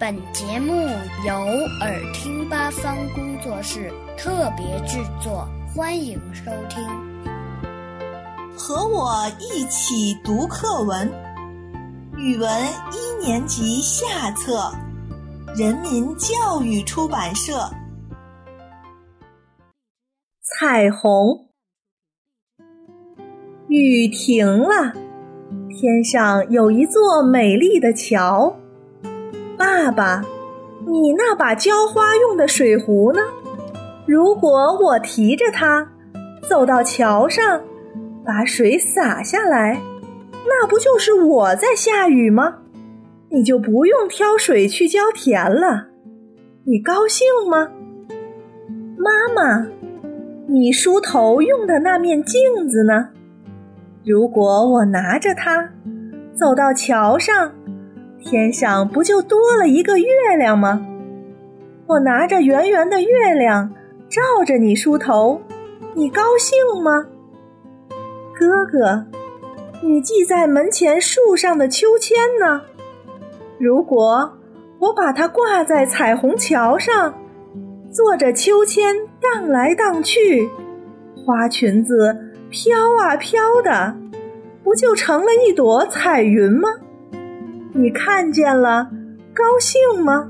本节目由耳听八方工作室特别制作，欢迎收听。和我一起读课文，语文一年级下册，人民教育出版社。彩虹，雨停了，天上有一座美丽的桥。爸爸，你那把浇花用的水壶呢？如果我提着它走到桥上，把水洒下来，那不就是我在下雨吗？你就不用挑水去浇田了，你高兴吗？妈妈，你梳头用的那面镜子呢？如果我拿着它走到桥上。天上不就多了一个月亮吗？我拿着圆圆的月亮照着你梳头，你高兴吗？哥哥，你系在门前树上的秋千呢？如果我把它挂在彩虹桥上，坐着秋千荡来荡去，花裙子飘啊飘的，不就成了一朵彩云吗？你看见了，高兴吗？